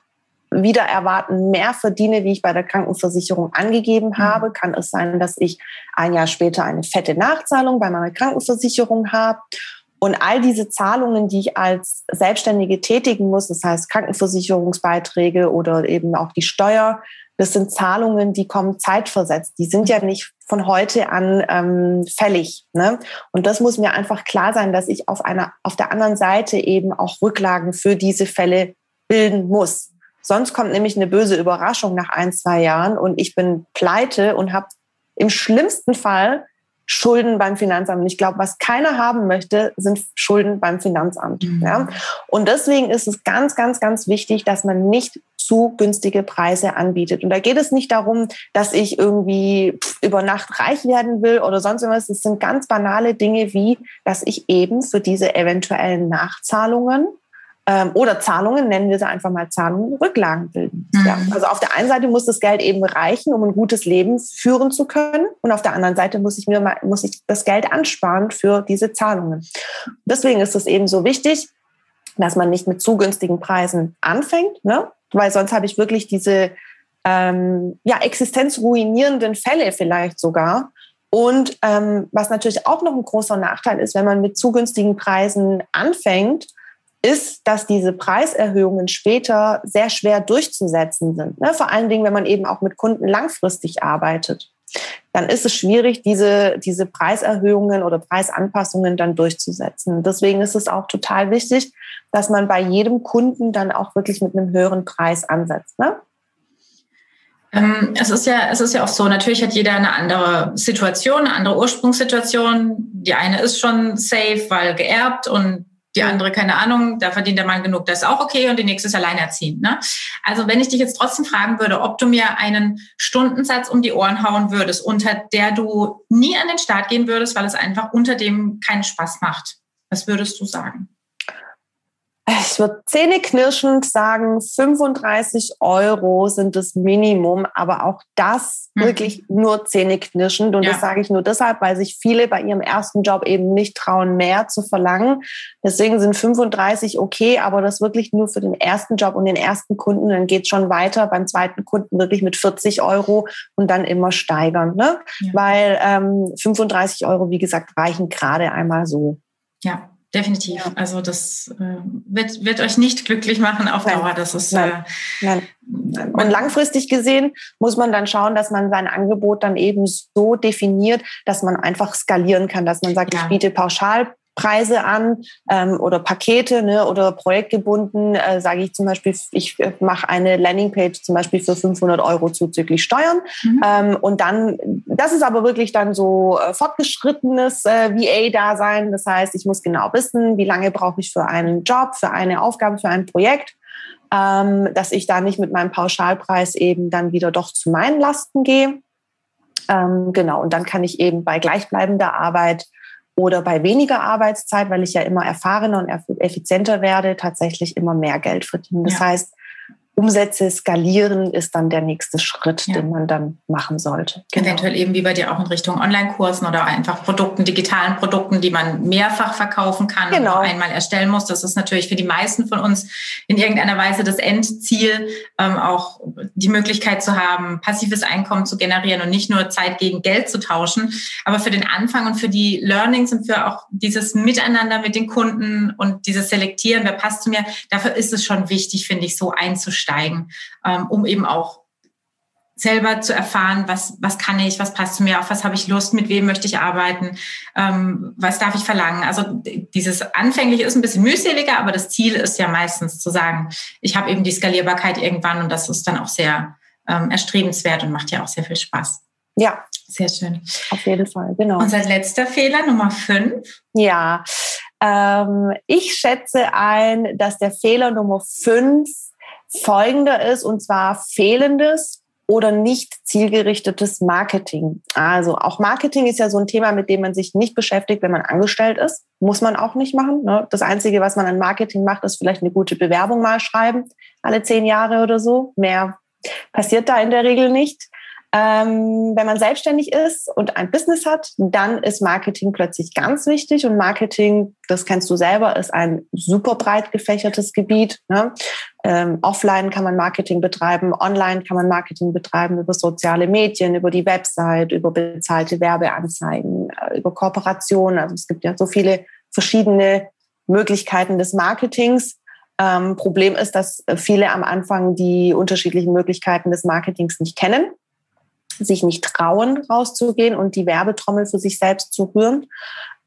Speaker 2: wieder erwarten mehr verdiene, wie ich bei der Krankenversicherung angegeben mhm. habe, kann es sein, dass ich ein Jahr später eine fette Nachzahlung bei meiner Krankenversicherung habe und all diese Zahlungen, die ich als Selbstständige tätigen muss, das heißt Krankenversicherungsbeiträge oder eben auch die Steuer, das sind Zahlungen, die kommen zeitversetzt. Die sind ja nicht von heute an ähm, fällig. Ne? Und das muss mir einfach klar sein, dass ich auf einer, auf der anderen Seite eben auch Rücklagen für diese Fälle bilden muss. Sonst kommt nämlich eine böse Überraschung nach ein, zwei Jahren und ich bin pleite und habe im schlimmsten Fall Schulden beim Finanzamt. Ich glaube, was keiner haben möchte, sind Schulden beim Finanzamt. Mhm. Ja? Und deswegen ist es ganz, ganz, ganz wichtig, dass man nicht zu günstige Preise anbietet. Und da geht es nicht darum, dass ich irgendwie über Nacht reich werden will oder sonst irgendwas. Es sind ganz banale Dinge wie, dass ich eben für diese eventuellen Nachzahlungen ähm, oder Zahlungen, nennen wir sie einfach mal Zahlungen, Rücklagen bilden. Mhm. Ja, also auf der einen Seite muss das Geld eben reichen, um ein gutes Leben führen zu können. Und auf der anderen Seite muss ich mir mal, muss ich das Geld ansparen für diese Zahlungen. Deswegen ist es eben so wichtig, dass man nicht mit zu günstigen Preisen anfängt, ne? weil sonst habe ich wirklich diese ähm, ja, existenzruinierenden Fälle vielleicht sogar. Und ähm, was natürlich auch noch ein großer Nachteil ist, wenn man mit zu günstigen Preisen anfängt, ist, dass diese Preiserhöhungen später sehr schwer durchzusetzen sind. Ne? Vor allen Dingen, wenn man eben auch mit Kunden langfristig arbeitet. Dann ist es schwierig, diese, diese Preiserhöhungen oder Preisanpassungen dann durchzusetzen. Deswegen ist es auch total wichtig, dass man bei jedem Kunden dann auch wirklich mit einem höheren Preis ansetzt. Ne?
Speaker 1: Ähm, es ist ja, es ist ja auch so. Natürlich hat jeder eine andere Situation, eine andere Ursprungssituation. Die eine ist schon safe, weil geerbt und die andere, keine Ahnung, da verdient der Mann genug, das ist auch okay und die nächste ist alleinerziehend. Ne? Also wenn ich dich jetzt trotzdem fragen würde, ob du mir einen Stundensatz um die Ohren hauen würdest, unter der du nie an den Start gehen würdest, weil es einfach unter dem keinen Spaß macht, was würdest du sagen?
Speaker 2: Ich würde zähneknirschend sagen, 35 Euro sind das Minimum, aber auch das mhm. wirklich nur zähneknirschend. Und ja. das sage ich nur deshalb, weil sich viele bei ihrem ersten Job eben nicht trauen, mehr zu verlangen. Deswegen sind 35 okay, aber das wirklich nur für den ersten Job und den ersten Kunden. Dann geht es schon weiter beim zweiten Kunden wirklich mit 40 Euro und dann immer steigern. Ne? Ja. Weil ähm, 35 Euro, wie gesagt, reichen gerade einmal so.
Speaker 1: Ja, Definitiv. Ja. Also das äh, wird, wird euch nicht glücklich machen auf Dauer. Nein. Das ist
Speaker 2: Nein. Äh, Nein. Und langfristig gesehen muss man dann schauen, dass man sein Angebot dann eben so definiert, dass man einfach skalieren kann, dass man sagt, ja. ich biete pauschal Preise an ähm, oder Pakete ne, oder projektgebunden, äh, sage ich zum Beispiel, ich äh, mache eine Landingpage zum Beispiel für 500 Euro zuzüglich Steuern. Mhm. Ähm, und dann, das ist aber wirklich dann so äh, fortgeschrittenes äh, VA-Dasein. Das heißt, ich muss genau wissen, wie lange brauche ich für einen Job, für eine Aufgabe, für ein Projekt. Ähm, dass ich da nicht mit meinem Pauschalpreis eben dann wieder doch zu meinen Lasten gehe. Ähm, genau, und dann kann ich eben bei gleichbleibender Arbeit oder bei weniger Arbeitszeit, weil ich ja immer erfahrener und effizienter werde, tatsächlich immer mehr Geld verdienen. Das ja. heißt, Umsätze skalieren ist dann der nächste Schritt, ja. den man dann machen sollte.
Speaker 1: Genau. Eventuell eben wie bei dir auch in Richtung Online-Kursen oder einfach Produkten, digitalen Produkten, die man mehrfach verkaufen kann genau. und einmal erstellen muss. Das ist natürlich für die meisten von uns in irgendeiner Weise das Endziel, ähm, auch die Möglichkeit zu haben, passives Einkommen zu generieren und nicht nur Zeit gegen Geld zu tauschen. Aber für den Anfang und für die Learnings und für auch dieses Miteinander mit den Kunden und dieses Selektieren, wer passt zu mir, dafür ist es schon wichtig, finde ich, so einzustellen einsteigen, ähm, um eben auch selber zu erfahren, was, was kann ich, was passt zu mir, auf was habe ich Lust, mit wem möchte ich arbeiten, ähm, was darf ich verlangen. Also dieses Anfängliche ist ein bisschen mühseliger, aber das Ziel ist ja meistens zu sagen, ich habe eben die Skalierbarkeit irgendwann und das ist dann auch sehr ähm, erstrebenswert und macht ja auch sehr viel Spaß.
Speaker 2: Ja.
Speaker 1: Sehr schön.
Speaker 2: Auf jeden Fall, genau.
Speaker 1: Unser letzter Fehler, Nummer fünf.
Speaker 2: Ja, ähm, ich schätze ein, dass der Fehler Nummer fünf folgender ist, und zwar fehlendes oder nicht zielgerichtetes Marketing. Also auch Marketing ist ja so ein Thema, mit dem man sich nicht beschäftigt, wenn man angestellt ist. Muss man auch nicht machen. Ne? Das Einzige, was man an Marketing macht, ist vielleicht eine gute Bewerbung mal schreiben, alle zehn Jahre oder so. Mehr passiert da in der Regel nicht. Ähm, wenn man selbstständig ist und ein Business hat, dann ist Marketing plötzlich ganz wichtig. Und Marketing, das kennst du selber, ist ein super breit gefächertes Gebiet. Ne? Ähm, offline kann man Marketing betreiben, online kann man Marketing betreiben über soziale Medien, über die Website, über bezahlte Werbeanzeigen, äh, über Kooperationen. Also es gibt ja so viele verschiedene Möglichkeiten des Marketings. Ähm, Problem ist, dass viele am Anfang die unterschiedlichen Möglichkeiten des Marketings nicht kennen, sich nicht trauen, rauszugehen und die Werbetrommel für sich selbst zu rühren.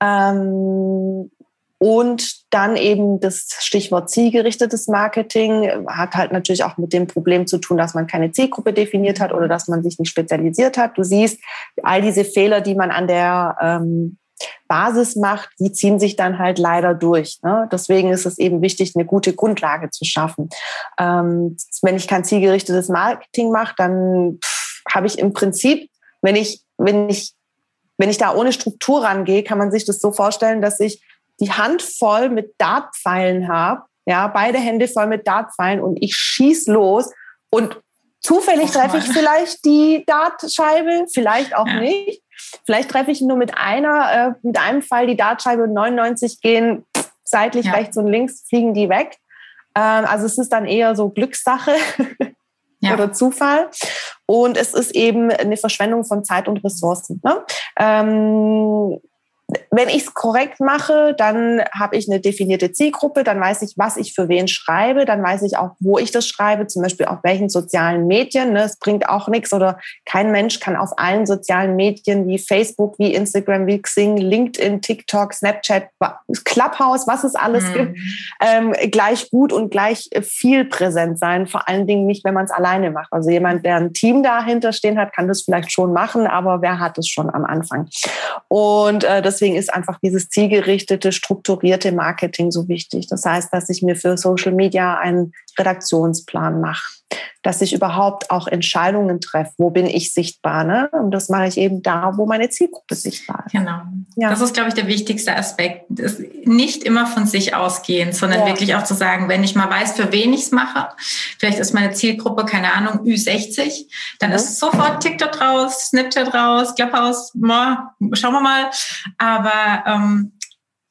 Speaker 2: Ähm, und dann eben das Stichwort zielgerichtetes Marketing hat halt natürlich auch mit dem Problem zu tun, dass man keine Zielgruppe definiert hat oder dass man sich nicht spezialisiert hat. Du siehst, all diese Fehler, die man an der ähm, Basis macht, die ziehen sich dann halt leider durch. Ne? Deswegen ist es eben wichtig, eine gute Grundlage zu schaffen. Ähm, wenn ich kein zielgerichtetes Marketing mache, dann habe ich im Prinzip, wenn ich, wenn ich, wenn ich da ohne Struktur rangehe, kann man sich das so vorstellen, dass ich die Hand voll mit Dartpfeilen habe, ja, beide Hände voll mit Dartpfeilen und ich schieß los und zufällig treffe ich vielleicht die Dartscheibe, vielleicht auch ja. nicht. Vielleicht treffe ich nur mit einer, äh, mit einem Fall die Dartscheibe und 99 gehen seitlich ja. rechts und links, fliegen die weg. Ähm, also es ist dann eher so Glückssache ja. oder Zufall. Und es ist eben eine Verschwendung von Zeit und Ressourcen. Ne? Ähm, wenn ich es korrekt mache, dann habe ich eine definierte Zielgruppe, dann weiß ich, was ich für wen schreibe, dann weiß ich auch, wo ich das schreibe, zum Beispiel auf welchen sozialen Medien. Ne? Es bringt auch nichts oder kein Mensch kann auf allen sozialen Medien wie Facebook, wie Instagram, wie Xing, LinkedIn, TikTok, Snapchat, Clubhouse, was es alles mhm. gibt, ähm, gleich gut und gleich viel präsent sein. Vor allen Dingen nicht, wenn man es alleine macht. Also jemand, der ein Team dahinter stehen hat, kann das vielleicht schon machen, aber wer hat es schon am Anfang? Und äh, deswegen deswegen ist einfach dieses zielgerichtete, strukturierte Marketing so wichtig. Das heißt, dass ich mir für Social Media einen Redaktionsplan mache, dass ich überhaupt auch Entscheidungen treffe. Wo bin ich sichtbar? Ne? Und das mache ich eben da, wo meine Zielgruppe sichtbar ist.
Speaker 1: Genau. Ja. Das ist, glaube ich, der wichtigste Aspekt. Nicht immer von sich ausgehen, sondern ja. wirklich auch zu sagen, wenn ich mal weiß, für wen ich es mache, vielleicht ist meine Zielgruppe, keine Ahnung, Ü60, dann ja. ist sofort TikTok raus, Snapchat raus, Clubhouse, schauen wir mal. Aber ähm,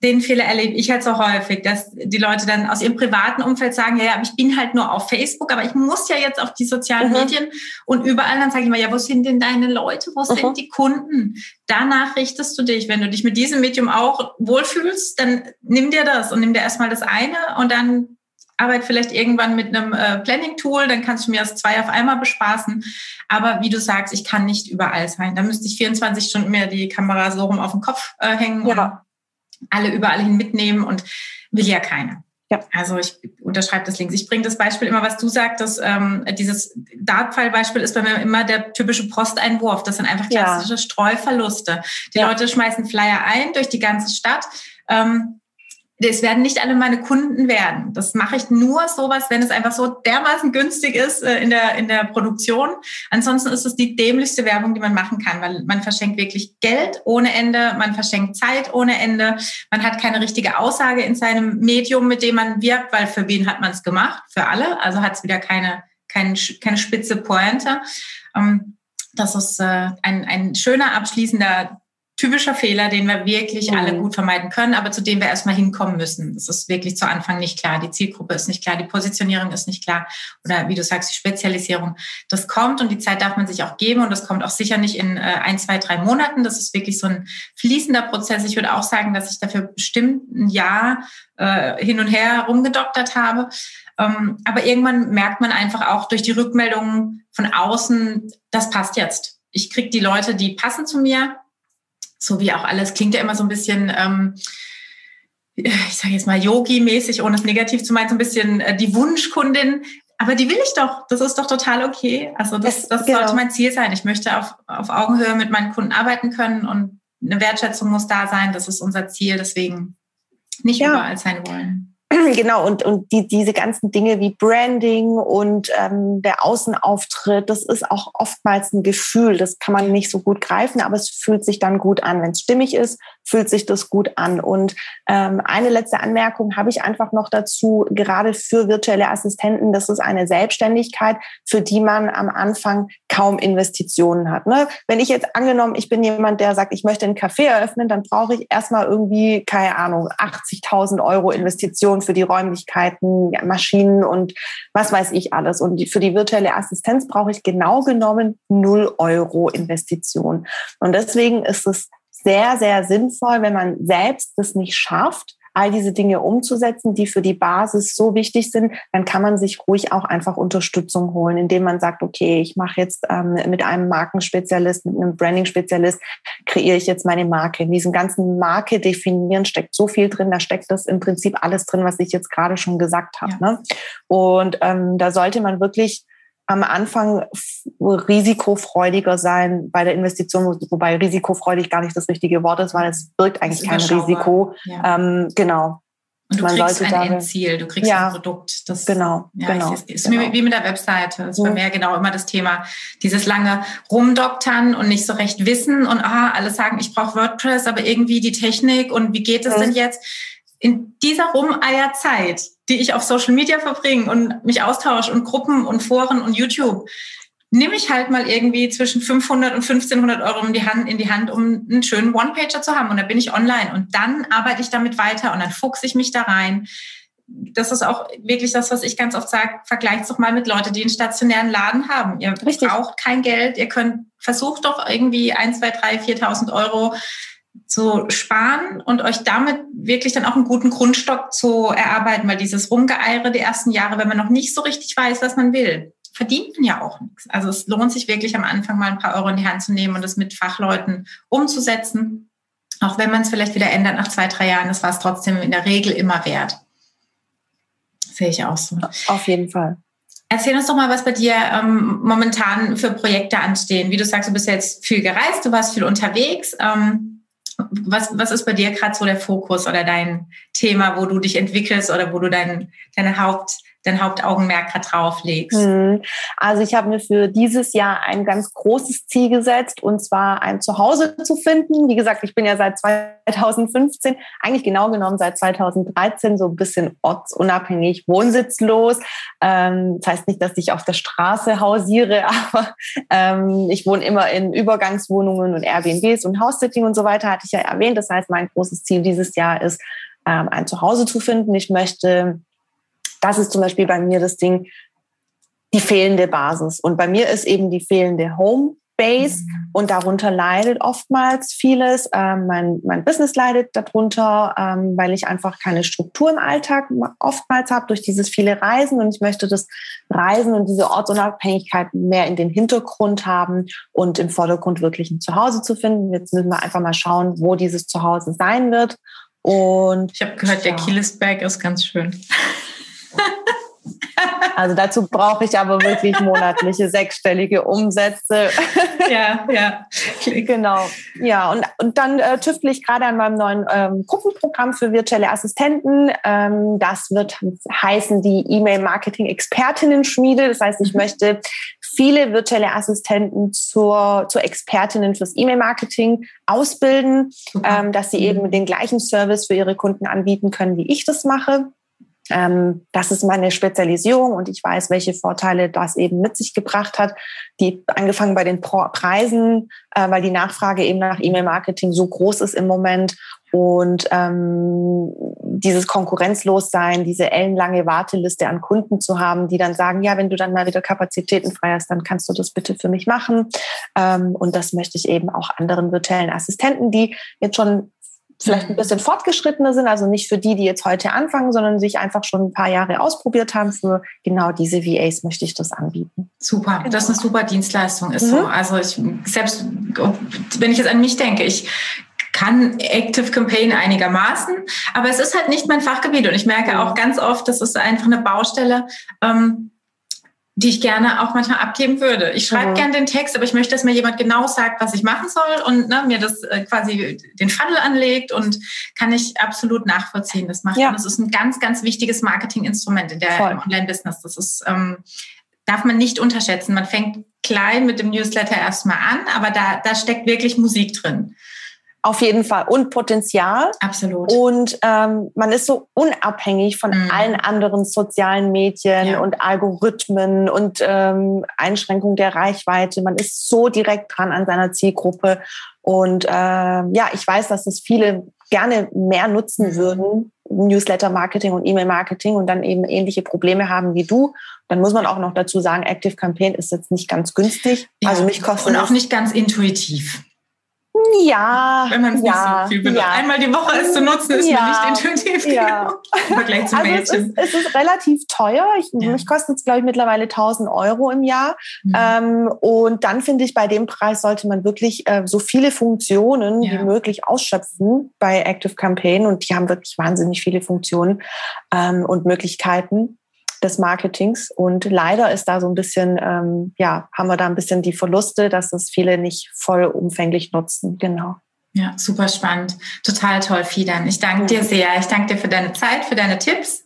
Speaker 1: den Fehler erlebe ich halt so häufig, dass die Leute dann aus ihrem privaten Umfeld sagen, ja, ja, ich bin halt nur auf Facebook, aber ich muss ja jetzt auf die sozialen mhm. Medien und überall dann sage ich mal, ja, wo sind denn deine Leute, wo mhm. sind die Kunden? Danach richtest du dich. Wenn du dich mit diesem Medium auch wohlfühlst, dann nimm dir das und nimm dir erstmal das eine und dann arbeit vielleicht irgendwann mit einem äh, Planning-Tool, dann kannst du mir das zwei auf einmal bespaßen. Aber wie du sagst, ich kann nicht überall sein. Da müsste ich 24 Stunden mehr die Kamera so rum auf den Kopf äh, hängen. Ja alle überall hin mitnehmen und will ja keiner. Ja. Also ich unterschreibe das links. Ich bringe das Beispiel immer, was du sagtest, ähm, dieses Dartpfeil-Beispiel ist bei mir immer der typische Posteinwurf. Das sind einfach klassische ja. Streuverluste. Die ja. Leute schmeißen Flyer ein durch die ganze Stadt. Ähm, es werden nicht alle meine Kunden werden. Das mache ich nur sowas, wenn es einfach so dermaßen günstig ist äh, in der, in der Produktion. Ansonsten ist es die dämlichste Werbung, die man machen kann, weil man verschenkt wirklich Geld ohne Ende, man verschenkt Zeit ohne Ende, man hat keine richtige Aussage in seinem Medium, mit dem man wirbt, weil für wen hat man es gemacht? Für alle. Also hat es wieder keine, keine, keine spitze Pointe. Ähm, das ist äh, ein, ein schöner abschließender typischer Fehler, den wir wirklich mhm. alle gut vermeiden können, aber zu dem wir erstmal hinkommen müssen. Das ist wirklich zu Anfang nicht klar. Die Zielgruppe ist nicht klar, die Positionierung ist nicht klar oder wie du sagst, die Spezialisierung. Das kommt und die Zeit darf man sich auch geben und das kommt auch sicher nicht in äh, ein, zwei, drei Monaten. Das ist wirklich so ein fließender Prozess. Ich würde auch sagen, dass ich dafür bestimmt ein Jahr äh, hin und her rumgedoktert habe. Ähm, aber irgendwann merkt man einfach auch durch die Rückmeldungen von außen, das passt jetzt. Ich kriege die Leute, die passen zu mir, so wie auch alles, klingt ja immer so ein bisschen, ähm, ich sage jetzt mal Yogi-mäßig, ohne es negativ zu meinen, so ein bisschen äh, die Wunschkundin. Aber die will ich doch. Das ist doch total okay. Also das, das genau. sollte mein Ziel sein. Ich möchte auf, auf Augenhöhe mit meinen Kunden arbeiten können und eine Wertschätzung muss da sein. Das ist unser Ziel. Deswegen nicht ja. überall sein wollen.
Speaker 2: Genau, und, und die, diese ganzen Dinge wie Branding und ähm, der Außenauftritt, das ist auch oftmals ein Gefühl. Das kann man nicht so gut greifen, aber es fühlt sich dann gut an. Wenn es stimmig ist, fühlt sich das gut an. Und ähm, eine letzte Anmerkung habe ich einfach noch dazu, gerade für virtuelle Assistenten, das ist eine Selbstständigkeit, für die man am Anfang kaum Investitionen hat. Ne? Wenn ich jetzt angenommen, ich bin jemand, der sagt, ich möchte einen Café eröffnen, dann brauche ich erstmal irgendwie, keine Ahnung, 80.000 Euro Investitionen für die Räumlichkeiten, Maschinen und was weiß ich alles. Und für die virtuelle Assistenz brauche ich genau genommen 0 Euro Investition. Und deswegen ist es sehr, sehr sinnvoll, wenn man selbst das nicht schafft, all diese Dinge umzusetzen, die für die Basis so wichtig sind, dann kann man sich ruhig auch einfach Unterstützung holen, indem man sagt, okay, ich mache jetzt ähm, mit einem Markenspezialist, mit einem Branding-Spezialist, kreiere ich jetzt meine Marke. In diesem ganzen Marke definieren steckt so viel drin, da steckt das im Prinzip alles drin, was ich jetzt gerade schon gesagt habe. Ja. Ne? Und ähm, da sollte man wirklich am Anfang risikofreudiger sein bei der Investition, wobei risikofreudig gar nicht das richtige Wort ist, weil es birgt eigentlich kein Risiko. Ja. Ähm, genau.
Speaker 1: Und du Man kriegst ein Endziel, du kriegst ja, ein Produkt.
Speaker 2: Das, genau,
Speaker 1: ja,
Speaker 2: genau.
Speaker 1: ist, ist genau. wie mit der Webseite. Das ist bei mir genau immer das Thema. Dieses lange Rumdoktern und nicht so recht wissen und ah, alle sagen, ich brauche WordPress, aber irgendwie die Technik und wie geht es mhm. denn jetzt? In dieser Rumeierzeit die ich auf Social Media verbringe und mich austausche und Gruppen und Foren und YouTube, nehme ich halt mal irgendwie zwischen 500 und 1500 Euro in die Hand, in die Hand um einen schönen One-Pager zu haben. Und da bin ich online und dann arbeite ich damit weiter und dann fuchse ich mich da rein. Das ist auch wirklich das, was ich ganz oft sage. Vergleicht doch mal mit Leuten, die einen stationären Laden haben. Ihr Richtig. braucht kein Geld. Ihr könnt, versucht doch irgendwie 1, 2, 3, 4.000 Euro zu sparen und euch damit wirklich dann auch einen guten Grundstock zu erarbeiten, weil dieses Rumgeeire die ersten Jahre, wenn man noch nicht so richtig weiß, was man will, verdient man ja auch nichts. Also es lohnt sich wirklich am Anfang mal ein paar Euro in die Hand zu nehmen und das mit Fachleuten umzusetzen. Auch wenn man es vielleicht wieder ändert nach zwei, drei Jahren, das war es trotzdem in der Regel immer wert. Sehe ich auch so.
Speaker 2: Auf jeden Fall.
Speaker 1: Erzähl uns doch mal, was bei dir ähm, momentan für Projekte anstehen. Wie du sagst, du bist jetzt viel gereist, du warst viel unterwegs. Ähm, was, was ist bei dir gerade so der Fokus oder dein Thema, wo du dich entwickelst oder wo du dein, deine Haupt, dein Hauptaugenmerk gerade drauf legst? Hm.
Speaker 2: Also ich habe mir für dieses Jahr ein ganz großes Ziel gesetzt und zwar ein Zuhause zu finden. Wie gesagt, ich bin ja seit 2015, eigentlich genau genommen seit 2013 so ein bisschen ortsunabhängig, wohnsitzlos. Ähm, das heißt nicht, dass ich auf der Straße hausiere, aber ähm, ich wohne immer in Übergangswohnungen und Airbnbs und House-Sitting und so weiter, hatte ich ja erwähnt. Das heißt, mein großes Ziel dieses Jahr ist, ähm, ein Zuhause zu finden. Ich möchte das ist zum Beispiel bei mir das Ding, die fehlende Basis. Und bei mir ist eben die fehlende Home Base mhm. und darunter leidet oftmals vieles. Ähm, mein, mein Business leidet darunter, ähm, weil ich einfach keine Struktur im Alltag oftmals habe durch dieses viele Reisen und ich möchte das Reisen und diese Ortsunabhängigkeit mehr in den Hintergrund haben und im Vordergrund wirklich ein Zuhause zu finden. Jetzt müssen wir einfach mal schauen, wo dieses Zuhause sein wird. Und
Speaker 1: ich habe gehört, ja. der Kielisberg ist ganz schön.
Speaker 2: Also dazu brauche ich aber wirklich monatliche sechsstellige Umsätze.
Speaker 1: Ja, ja.
Speaker 2: Genau. Ja, und, und dann äh, tüftle ich gerade an meinem neuen ähm, Gruppenprogramm für virtuelle Assistenten. Ähm, das wird heißen die E-Mail-Marketing-Expertinnen-Schmiede. Das heißt, ich mhm. möchte viele virtuelle Assistenten zur, zur Expertinnen fürs E-Mail-Marketing ausbilden, ähm, dass sie eben mhm. den gleichen Service für ihre Kunden anbieten können, wie ich das mache. Ähm, das ist meine Spezialisierung und ich weiß, welche Vorteile das eben mit sich gebracht hat. Die angefangen bei den Preisen, äh, weil die Nachfrage eben nach E-Mail-Marketing so groß ist im Moment und ähm, dieses Konkurrenzlossein, diese ellenlange Warteliste an Kunden zu haben, die dann sagen, ja, wenn du dann mal wieder Kapazitäten frei hast, dann kannst du das bitte für mich machen. Ähm, und das möchte ich eben auch anderen virtuellen Assistenten, die jetzt schon vielleicht ein bisschen fortgeschrittener sind, also nicht für die, die jetzt heute anfangen, sondern sich einfach schon ein paar Jahre ausprobiert haben. Für genau diese VAs möchte ich das anbieten.
Speaker 1: Super, genau. das ist eine super Dienstleistung, ist mhm. so. Also ich selbst, wenn ich jetzt an mich denke, ich kann Active Campaign einigermaßen, aber es ist halt nicht mein Fachgebiet und ich merke auch ganz oft, das ist einfach eine Baustelle. Ähm, die ich gerne auch manchmal abgeben würde. Ich schreibe mhm. gerne den Text, aber ich möchte, dass mir jemand genau sagt, was ich machen soll und ne, mir das äh, quasi den Funnel anlegt und kann ich absolut nachvollziehen. Das macht ja. und das ist ein ganz, ganz wichtiges Marketinginstrument in der Online-Business. Das ist ähm, darf man nicht unterschätzen. Man fängt klein mit dem Newsletter erstmal an, aber da, da steckt wirklich Musik drin.
Speaker 2: Auf jeden Fall. Und Potenzial.
Speaker 1: Absolut.
Speaker 2: Und ähm, man ist so unabhängig von mhm. allen anderen sozialen Medien ja. und Algorithmen und ähm, Einschränkung der Reichweite. Man ist so direkt dran an seiner Zielgruppe. Und ähm, ja, ich weiß, dass es viele gerne mehr nutzen mhm. würden, Newsletter-Marketing und E-Mail-Marketing und dann eben ähnliche Probleme haben wie du. Dann muss man auch noch dazu sagen, Active Campaign ist jetzt nicht ganz günstig.
Speaker 1: Ja. Also mich kostet und auch nicht ganz intuitiv.
Speaker 2: Ja.
Speaker 1: Wenn man es
Speaker 2: ja,
Speaker 1: nicht so viel benutzt. Ja. Einmal die Woche es zu nutzen, ist ja, mir nicht intuitiv
Speaker 2: ja.
Speaker 1: im Vergleich zu
Speaker 2: also
Speaker 1: es
Speaker 2: ist, es ist, relativ teuer. Ich, ja. Mich kostet es, glaube ich, mittlerweile 1000 Euro im Jahr. Mhm. Ähm, und dann finde ich, bei dem Preis sollte man wirklich äh, so viele Funktionen wie möglich ausschöpfen bei Active Campaign. Und die haben wirklich wahnsinnig viele Funktionen ähm, und Möglichkeiten des Marketings. Und leider ist da so ein bisschen, ähm, ja, haben wir da ein bisschen die Verluste, dass das viele nicht vollumfänglich nutzen. Genau.
Speaker 1: Ja, super spannend. Total toll, Fidan. Ich danke dir sehr. Ich danke dir für deine Zeit, für deine Tipps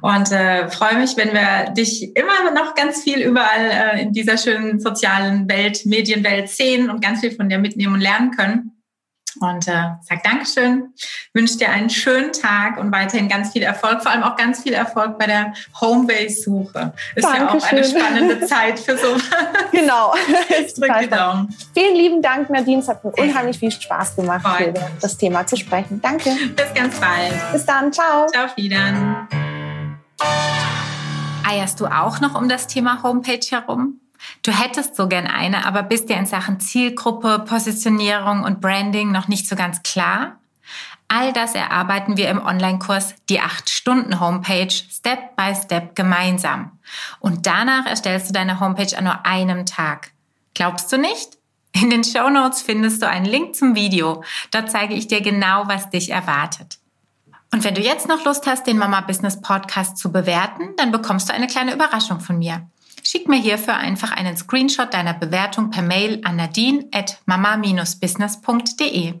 Speaker 1: und äh, freue mich, wenn wir dich immer noch ganz viel überall äh, in dieser schönen sozialen Welt, Medienwelt sehen und ganz viel von dir mitnehmen und lernen können. Und äh, sag Dankeschön, wünsche dir einen schönen Tag und weiterhin ganz viel Erfolg, vor allem auch ganz viel Erfolg bei der Homebase-Suche. Ist Dankeschön. ja auch eine spannende Zeit für so.
Speaker 2: Genau.
Speaker 1: ich drücke die Daumen.
Speaker 2: Vielen lieben Dank, Nadine. Es hat mir unheimlich viel Spaß gemacht, über das Thema zu sprechen. Danke.
Speaker 1: Bis ganz bald.
Speaker 2: Bis dann. Ciao.
Speaker 1: Ciao, wieder. Eierst du auch noch um das Thema Homepage herum? Du hättest so gern eine, aber bist dir in Sachen Zielgruppe, Positionierung und Branding noch nicht so ganz klar? All das erarbeiten wir im Online-Kurs Die 8-Stunden-Homepage Step by Step gemeinsam. Und danach erstellst du deine Homepage an nur einem Tag. Glaubst du nicht? In den Show Notes findest du einen Link zum Video. Dort zeige ich dir genau, was dich erwartet. Und wenn du jetzt noch Lust hast, den Mama Business Podcast zu bewerten, dann bekommst du eine kleine Überraschung von mir. Schick mir hierfür einfach einen Screenshot deiner Bewertung per Mail an nadine at mama-business.de.